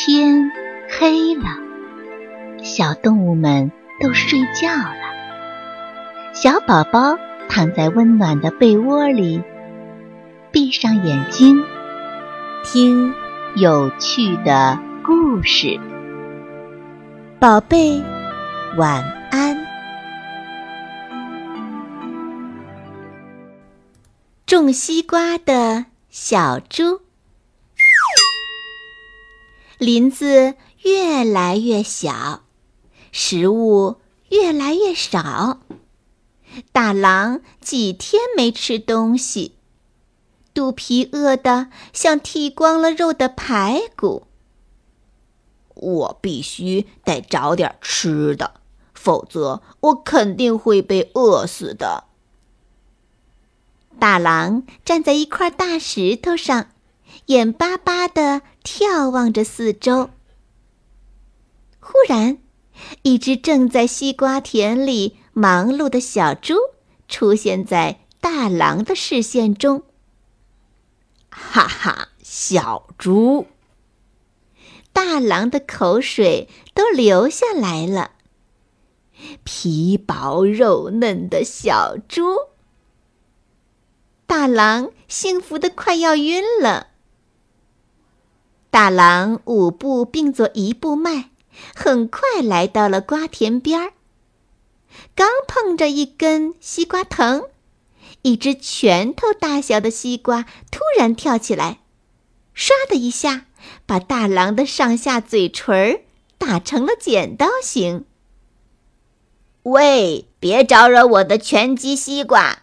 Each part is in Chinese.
天黑了，小动物们都睡觉了。小宝宝躺在温暖的被窝里，闭上眼睛，听有趣的故事。宝贝，晚安。种西瓜的小猪。林子越来越小，食物越来越少。大狼几天没吃东西，肚皮饿得像剃光了肉的排骨。我必须得找点吃的，否则我肯定会被饿死的。大狼站在一块大石头上。眼巴巴地眺望着四周。忽然，一只正在西瓜田里忙碌的小猪出现在大狼的视线中。哈哈，小猪！大狼的口水都流下来了。皮薄肉嫩的小猪，大狼幸福的快要晕了。大狼五步并作一步迈，很快来到了瓜田边儿。刚碰着一根西瓜藤，一只拳头大小的西瓜突然跳起来，唰的一下把大狼的上下嘴唇打成了剪刀形。喂，别招惹我的拳击西瓜！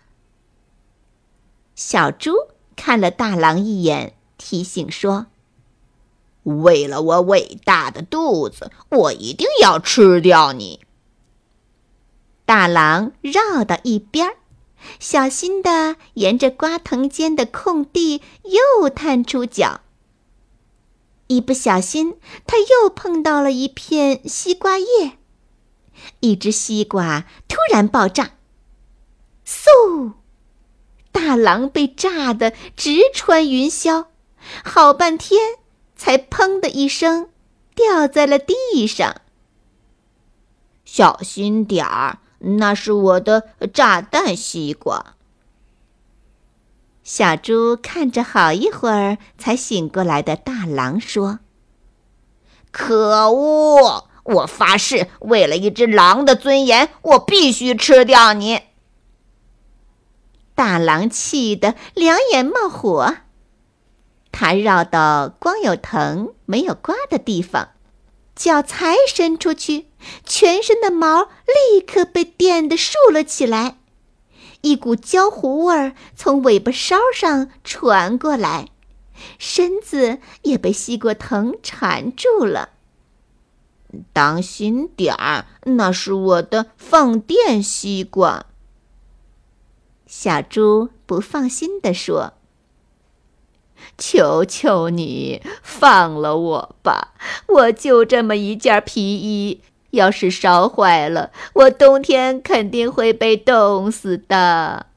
小猪看了大狼一眼，提醒说。为了我伟大的肚子，我一定要吃掉你！大狼绕到一边儿，小心地沿着瓜藤间的空地又探出脚。一不小心，他又碰到了一片西瓜叶，一只西瓜突然爆炸，嗖！大狼被炸得直穿云霄，好半天。才砰的一声，掉在了地上。小心点儿，那是我的炸弹西瓜。小猪看着好一会儿才醒过来的大狼说：“可恶！我发誓，为了一只狼的尊严，我必须吃掉你！”大狼气得两眼冒火。他绕到光有藤没有瓜的地方，脚才伸出去，全身的毛立刻被电得竖了起来，一股焦糊味儿从尾巴梢上传过来，身子也被西瓜藤缠住了。当心点儿，那是我的放电西瓜。小猪不放心地说。求求你放了我吧！我就这么一件皮衣，要是烧坏了，我冬天肯定会被冻死的。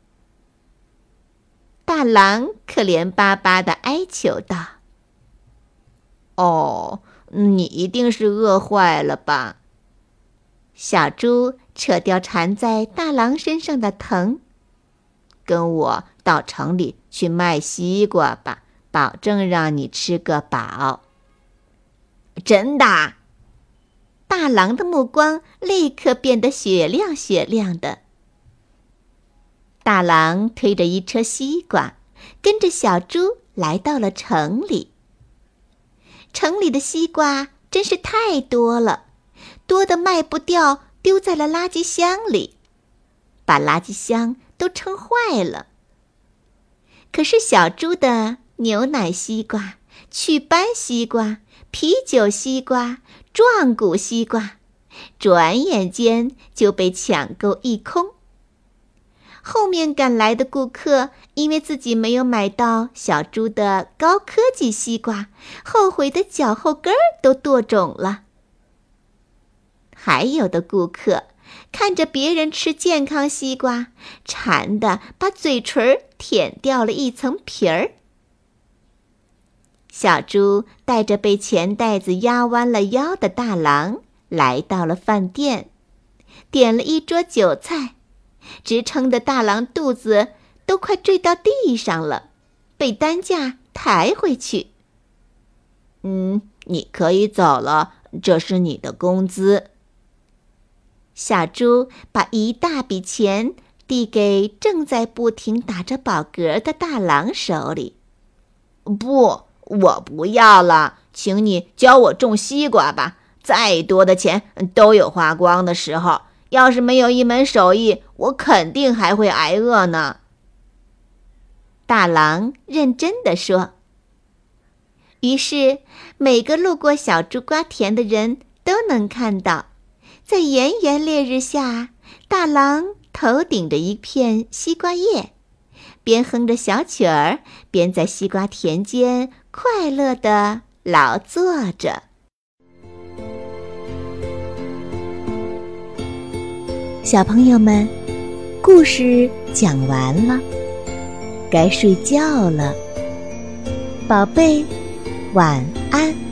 大狼可怜巴巴的哀求道：“哦，你一定是饿坏了吧？”小猪扯掉缠在大狼身上的藤，跟我到城里去卖西瓜吧。保证让你吃个饱。真的，大狼的目光立刻变得雪亮雪亮的。大狼推着一车西瓜，跟着小猪来到了城里。城里的西瓜真是太多了，多的卖不掉，丢在了垃圾箱里，把垃圾箱都撑坏了。可是小猪的。牛奶西瓜、祛斑西瓜、啤酒西瓜、壮骨西瓜，转眼间就被抢购一空。后面赶来的顾客因为自己没有买到小猪的高科技西瓜，后悔的脚后跟儿都剁肿了。还有的顾客看着别人吃健康西瓜，馋的把嘴唇舔掉了一层皮儿。小猪带着被钱袋子压弯了腰的大狼来到了饭店，点了一桌酒菜，直撑的大狼肚子都快坠到地上了，被担架抬回去。嗯，你可以走了，这是你的工资。小猪把一大笔钱递给正在不停打着饱嗝的大狼手里。不。我不要了，请你教我种西瓜吧。再多的钱都有花光的时候，要是没有一门手艺，我肯定还会挨饿呢。大狼认真的说。于是，每个路过小猪瓜田的人都能看到，在炎炎烈日下，大狼头顶着一片西瓜叶，边哼着小曲儿，边在西瓜田间。快乐的劳作着。小朋友们，故事讲完了，该睡觉了，宝贝，晚安。